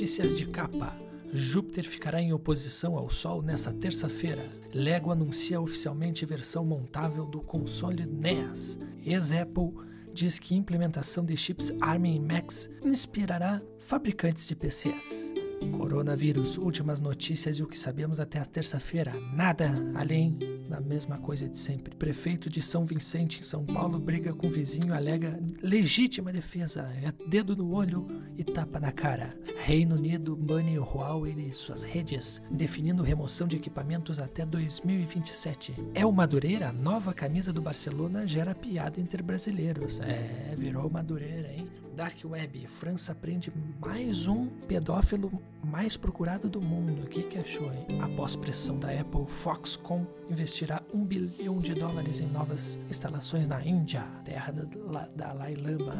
Notícias de capa. Júpiter ficará em oposição ao Sol nesta terça-feira. Lego anuncia oficialmente versão montável do console NES. Ex-Apple diz que implementação de chips ARM em Macs inspirará fabricantes de PCs. Coronavírus, últimas notícias e o que sabemos até a terça-feira. Nada além da mesma coisa de sempre. Prefeito de São Vicente, em São Paulo, briga com vizinho, alega legítima defesa, é dedo no olho e tapa na cara. Reino Unido bane Huawei e suas redes, definindo remoção de equipamentos até 2027. É o Madureira, nova camisa do Barcelona gera piada entre brasileiros. É, virou Madureira, hein? Dark Web, França prende mais um pedófilo mais procurado do mundo. O que, que achou, hein? Após pressão da Apple, Foxconn investirá um bilhão de dólares em novas instalações na Índia, terra da Dalai Lama.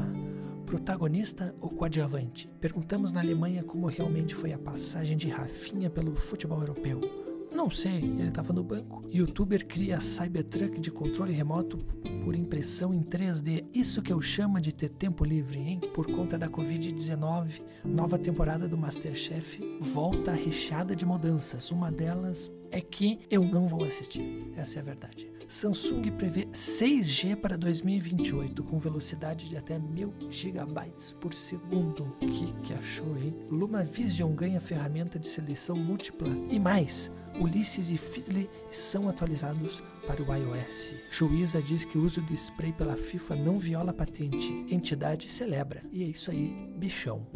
Protagonista ou coadjuvante? Perguntamos na Alemanha como realmente foi a passagem de Rafinha pelo futebol europeu. Não sei, ele estava no banco. Youtuber cria Cybertruck de controle remoto por impressão em 3D. Isso que eu chamo de ter tempo livre, hein? Por conta da Covid-19, nova temporada do Masterchef volta recheada de mudanças. Uma delas é que eu não vou assistir. Essa é a verdade. Samsung prevê 6G para 2028 com velocidade de até 1000 GB por segundo. O que, que achou, hein? Luma Vision ganha ferramenta de seleção múltipla e mais. Ulisses e Fiddly são atualizados para o iOS. Juíza diz que o uso de spray pela FIFA não viola patente. Entidade celebra. E é isso aí, bichão.